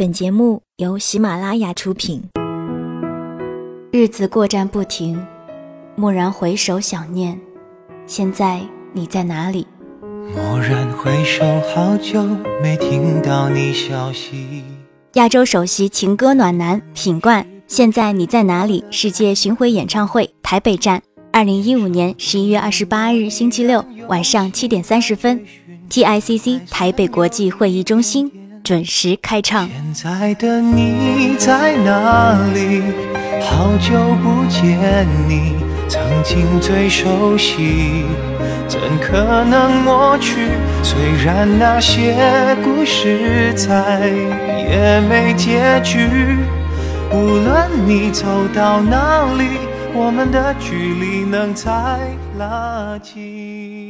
本节目由喜马拉雅出品。日子过站不停，蓦然回首，想念。现在你在哪里？蓦然回首，好久没听到你消息。亚洲首席情歌暖男品冠，现在你在哪里？世界巡回演唱会台北站，二零一五年十一月二十八日星期六晚上七点三十分，TICC 台北国际会议中心。准时开唱。现在的你在哪里？好久不见你，曾经最熟悉，怎可能抹去？虽然那些故事再也没结局，无论你走到哪里，我们的距离能再拉近。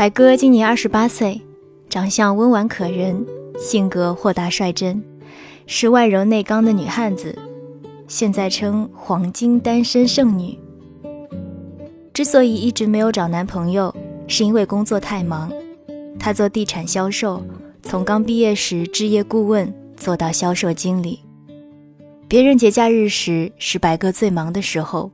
白鸽今年二十八岁，长相温婉可人，性格豁达率真，是外柔内刚的女汉子，现在称黄金单身剩女。之所以一直没有找男朋友，是因为工作太忙。他做地产销售，从刚毕业时置业顾问做到销售经理。别人节假日时是白鸽最忙的时候，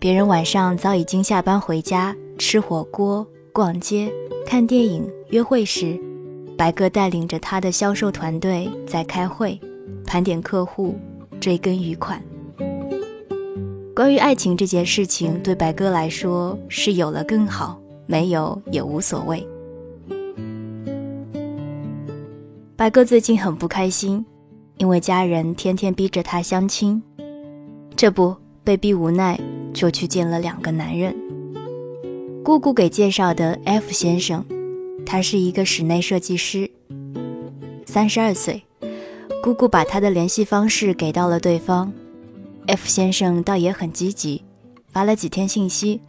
别人晚上早已经下班回家吃火锅。逛街、看电影、约会时，白哥带领着他的销售团队在开会，盘点客户，追根余款。关于爱情这件事情，对白哥来说是有了更好，没有也无所谓。白哥最近很不开心，因为家人天天逼着他相亲，这不被逼无奈，就去见了两个男人。姑姑给介绍的 F 先生，他是一个室内设计师，三十二岁。姑姑把他的联系方式给到了对方，F 先生倒也很积极，发了几天信息，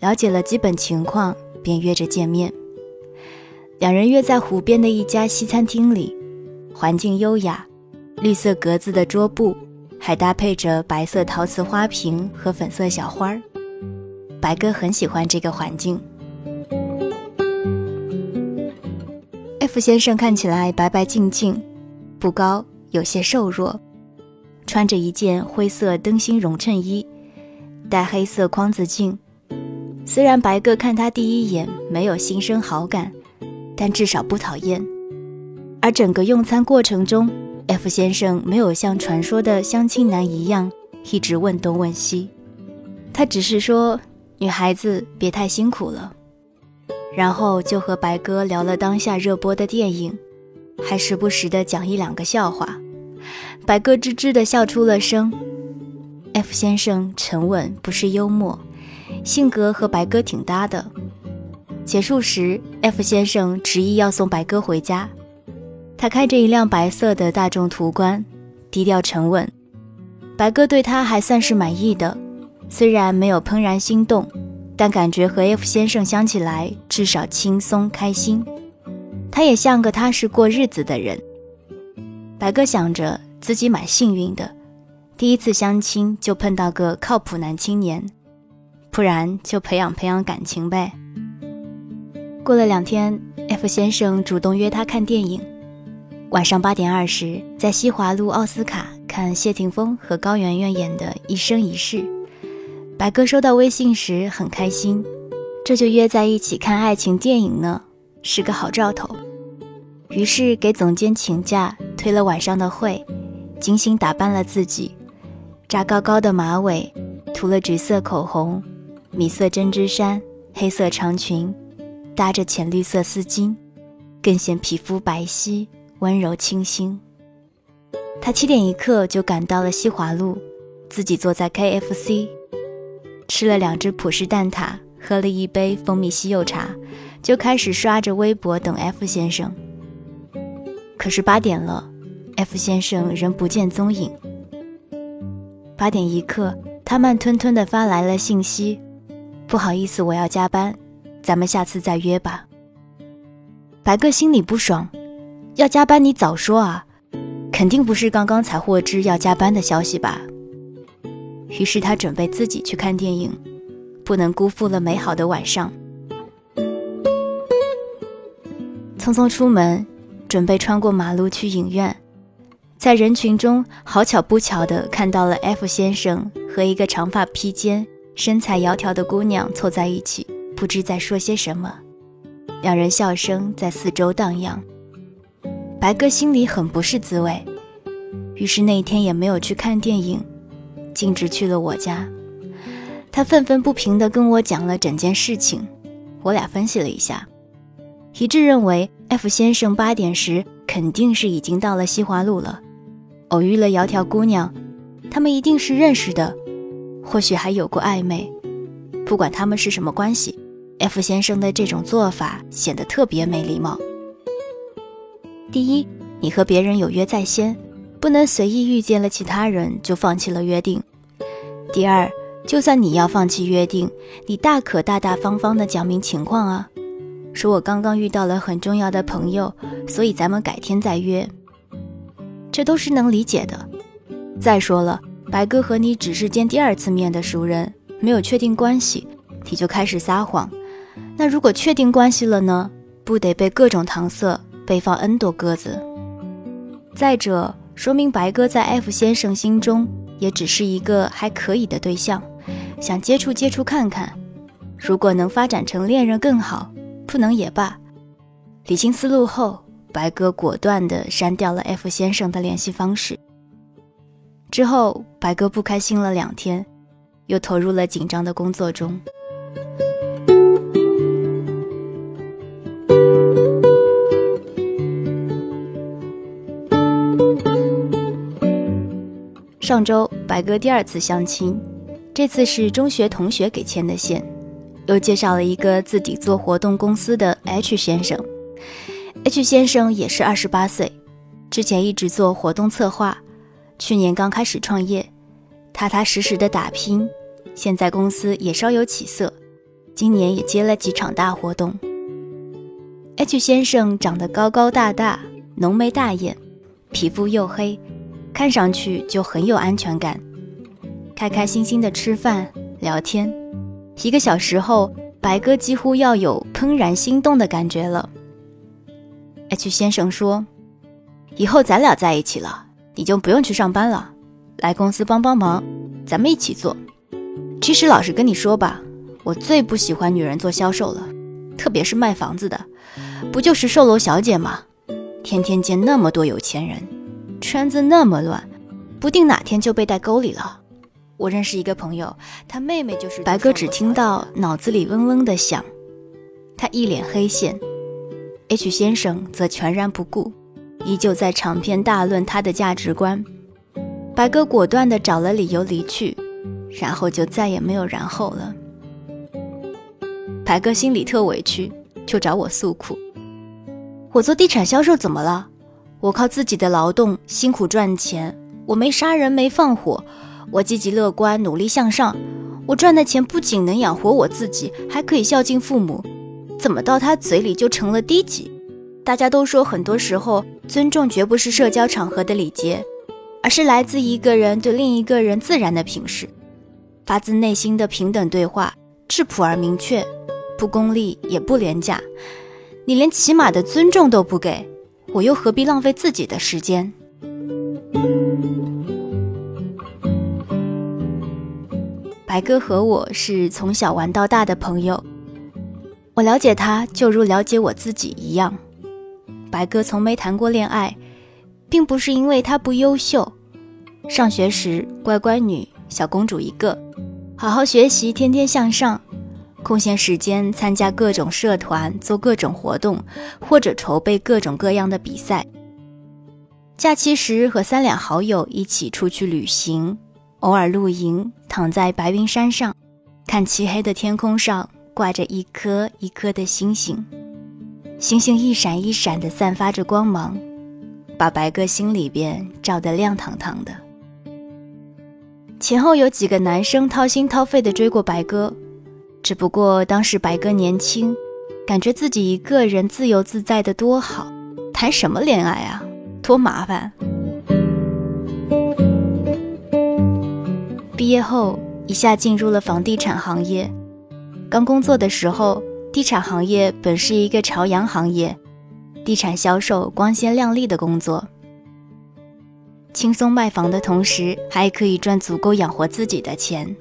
了解了基本情况，便约着见面。两人约在湖边的一家西餐厅里，环境优雅，绿色格子的桌布，还搭配着白色陶瓷花瓶和粉色小花儿。白哥很喜欢这个环境。F 先生看起来白白净净，不高，有些瘦弱，穿着一件灰色灯芯绒衬衣，戴黑色框子镜。虽然白哥看他第一眼没有心生好感，但至少不讨厌。而整个用餐过程中，F 先生没有像传说的相亲男一样一直问东问西，他只是说。女孩子别太辛苦了，然后就和白哥聊了当下热播的电影，还时不时的讲一两个笑话。白哥吱吱的笑出了声。F 先生沉稳，不失幽默，性格和白哥挺搭的。结束时，F 先生执意要送白哥回家。他开着一辆白色的大众途观，低调沉稳。白哥对他还算是满意的。虽然没有怦然心动，但感觉和 F 先生相起来至少轻松开心。他也像个踏实过日子的人。白哥想着自己蛮幸运的，第一次相亲就碰到个靠谱男青年，不然就培养培养感情呗。过了两天，F 先生主动约他看电影。晚上八点二十，在西华路奥斯卡看谢霆锋和高圆圆演的《一生一世》。白哥收到微信时很开心，这就约在一起看爱情电影呢，是个好兆头。于是给总监请假，推了晚上的会，精心打扮了自己，扎高高的马尾，涂了橘色口红，米色针织衫，黑色长裙，搭着浅绿色丝巾，更显皮肤白皙。温柔清新。他七点一刻就赶到了西华路，自己坐在 KFC，吃了两只葡式蛋挞，喝了一杯蜂蜜西柚茶，就开始刷着微博等 F 先生。可是八点了，F 先生仍不见踪影。八点一刻，他慢吞吞地发来了信息：“不好意思，我要加班，咱们下次再约吧。”白哥心里不爽。要加班，你早说啊！肯定不是刚刚才获知要加班的消息吧？于是他准备自己去看电影，不能辜负了美好的晚上。匆匆出门，准备穿过马路去影院，在人群中好巧不巧的看到了 F 先生和一个长发披肩、身材窈窕的姑娘凑在一起，不知在说些什么，两人笑声在四周荡漾。白鸽心里很不是滋味，于是那一天也没有去看电影，径直去了我家。他愤愤不平地跟我讲了整件事情，我俩分析了一下，一致认为 F 先生八点时肯定是已经到了西华路了，偶遇了窈窕姑娘，他们一定是认识的，或许还有过暧昧。不管他们是什么关系，F 先生的这种做法显得特别没礼貌。第一，你和别人有约在先，不能随意遇见了其他人就放弃了约定。第二，就算你要放弃约定，你大可大大方方的讲明情况啊，说我刚刚遇到了很重要的朋友，所以咱们改天再约。这都是能理解的。再说了，白哥和你只是见第二次面的熟人，没有确定关系，你就开始撒谎，那如果确定关系了呢？不得被各种搪塞？被放 N 多鸽子。再者，说明白哥在 F 先生心中也只是一个还可以的对象，想接触接触看看。如果能发展成恋人更好，不能也罢。理清思路后，白哥果断地删掉了 F 先生的联系方式。之后，白哥不开心了两天，又投入了紧张的工作中。上周白哥第二次相亲，这次是中学同学给牵的线，又介绍了一个自己做活动公司的 H 先生。H 先生也是二十八岁，之前一直做活动策划，去年刚开始创业，踏踏实实的打拼，现在公司也稍有起色，今年也接了几场大活动。H 先生长得高高大大，浓眉大眼，皮肤黝黑。看上去就很有安全感，开开心心的吃饭聊天，一个小时后，白哥几乎要有怦然心动的感觉了。H 先生说：“以后咱俩在一起了，你就不用去上班了，来公司帮帮忙，咱们一起做。其实老实跟你说吧，我最不喜欢女人做销售了，特别是卖房子的，不就是售楼小姐吗？天天见那么多有钱人。”圈子那么乱，不定哪天就被带沟里了。我认识一个朋友，他妹妹就是白哥，只听到脑子里嗡嗡的响，他一脸黑线。H 先生则全然不顾，依旧在长篇大论他的价值观。白哥果断地找了理由离去，然后就再也没有然后了。白哥心里特委屈，就找我诉苦：我做地产销售怎么了？我靠自己的劳动辛苦赚钱，我没杀人没放火，我积极乐观努力向上，我赚的钱不仅能养活我自己，还可以孝敬父母，怎么到他嘴里就成了低级？大家都说，很多时候尊重绝不是社交场合的礼节，而是来自一个人对另一个人自然的平视，发自内心的平等对话，质朴而明确，不功利也不廉价，你连起码的尊重都不给，我又何必浪费自己的时间？白哥和我是从小玩到大的朋友，我了解他就如了解我自己一样。白哥从没谈过恋爱，并不是因为他不优秀，上学时乖乖女、小公主一个，好好学习，天天向上，空闲时间参加各种社团，做各种活动，或者筹备各种各样的比赛。假期时和三两好友一起出去旅行。偶尔露营，躺在白云山上，看漆黑的天空上挂着一颗一颗的星星，星星一闪一闪的散发着光芒，把白鸽心里边照得亮堂堂的。前后有几个男生掏心掏肺的追过白鸽，只不过当时白哥年轻，感觉自己一个人自由自在的多好，谈什么恋爱啊，多麻烦。毕业后，一下进入了房地产行业。刚工作的时候，地产行业本是一个朝阳行业，地产销售光鲜亮丽的工作，轻松卖房的同时，还可以赚足够养活自己的钱。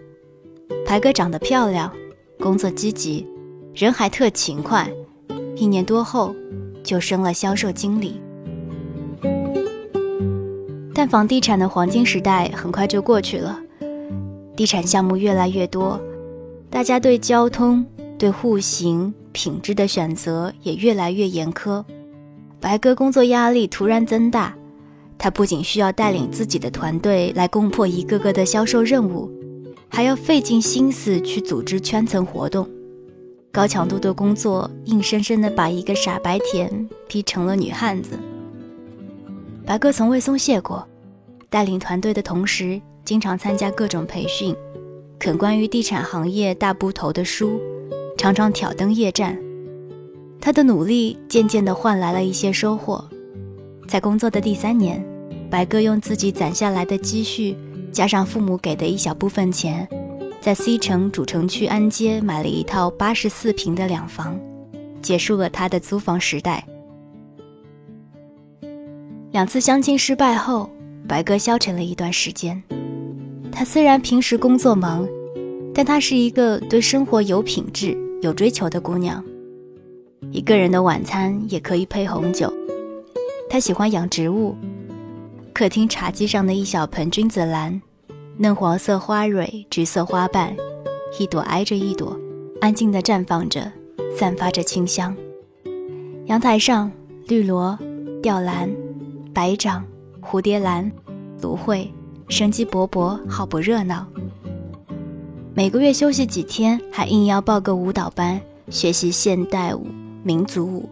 白哥长得漂亮，工作积极，人还特勤快。一年多后，就升了销售经理。但房地产的黄金时代很快就过去了。地产项目越来越多，大家对交通、对户型、品质的选择也越来越严苛。白哥工作压力突然增大，他不仅需要带领自己的团队来攻破一个个的销售任务，还要费尽心思去组织圈层活动。高强度的工作硬生生的把一个傻白甜逼成了女汉子。白哥从未松懈过，带领团队的同时。经常参加各种培训，啃关于地产行业大部头的书，常常挑灯夜战。他的努力渐渐地换来了一些收获。在工作的第三年，白哥用自己攒下来的积蓄，加上父母给的一小部分钱，在 C 城主城区安街买了一套八十四平的两房，结束了他的租房时代。两次相亲失败后，白哥消沉了一段时间。他虽然平时工作忙，但她是一个对生活有品质、有追求的姑娘。一个人的晚餐也可以配红酒。她喜欢养植物，客厅茶几上的一小盆君子兰，嫩黄色花蕊，橘色花瓣，一朵挨着一朵，安静地绽放着，散发着清香。阳台上，绿萝、吊兰、白掌、蝴蝶兰、芦荟。生机勃勃，好不热闹。每个月休息几天，还硬要报个舞蹈班，学习现代舞、民族舞，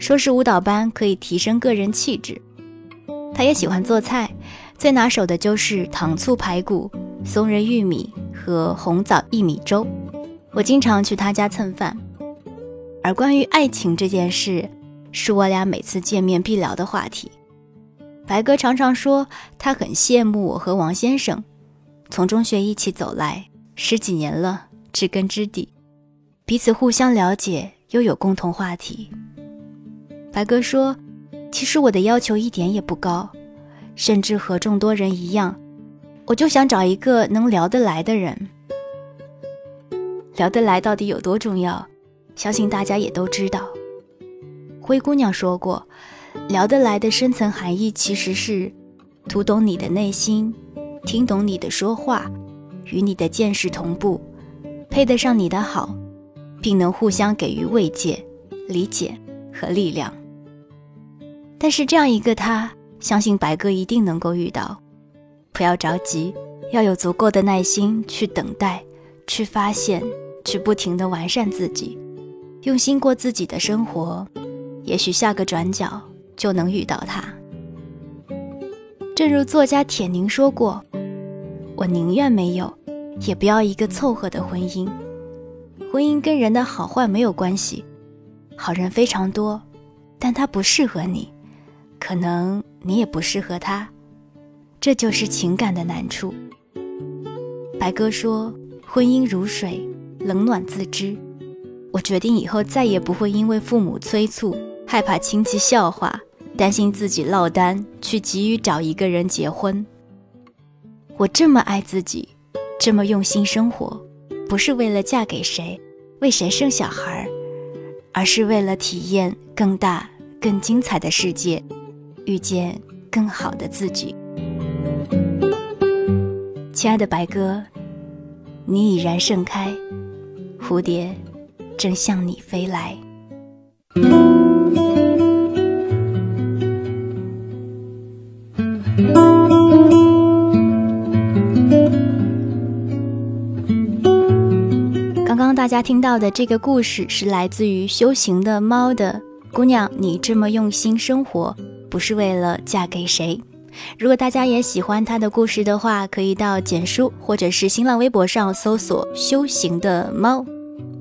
说是舞蹈班可以提升个人气质。他也喜欢做菜，最拿手的就是糖醋排骨、松仁玉米和红枣薏米粥。我经常去他家蹭饭。而关于爱情这件事，是我俩每次见面必聊的话题。白哥常常说，他很羡慕我和王先生，从中学一起走来十几年了，知根知底，彼此互相了解，又有共同话题。白哥说，其实我的要求一点也不高，甚至和众多人一样，我就想找一个能聊得来的人。聊得来到底有多重要？相信大家也都知道。灰姑娘说过。聊得来的深层含义其实是读懂你的内心，听懂你的说话，与你的见识同步，配得上你的好，并能互相给予慰藉、理解和力量。但是这样一个他，相信白哥一定能够遇到。不要着急，要有足够的耐心去等待，去发现，去不停的完善自己，用心过自己的生活。也许下个转角。就能遇到他。正如作家铁凝说过：“我宁愿没有，也不要一个凑合的婚姻。婚姻跟人的好坏没有关系，好人非常多，但他不适合你，可能你也不适合他，这就是情感的难处。”白哥说：“婚姻如水，冷暖自知。我决定以后再也不会因为父母催促、害怕亲戚笑话、担心自己落单，去急于找一个人结婚。我这么爱自己，这么用心生活，不是为了嫁给谁，为谁生小孩，而是为了体验更大、更精彩的世界，遇见更好的自己。亲爱的白鸽，你已然盛开，蝴蝶正向你飞来。刚刚大家听到的这个故事是来自于修行的猫的姑娘，你这么用心生活，不是为了嫁给谁。如果大家也喜欢他的故事的话，可以到简书或者是新浪微博上搜索“修行的猫”。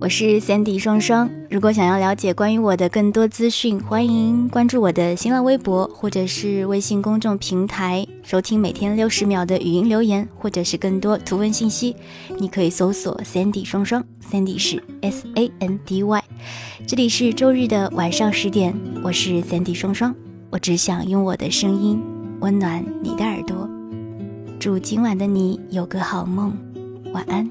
我是 Sandy 双双。如果想要了解关于我的更多资讯，欢迎关注我的新浪微博或者是微信公众平台，收听每天六十秒的语音留言，或者是更多图文信息，你可以搜索 Sandy 双双，Sandy 是 S A N D Y。这里是周日的晚上十点，我是 Sandy 双双，我只想用我的声音温暖你的耳朵。祝今晚的你有个好梦晚安。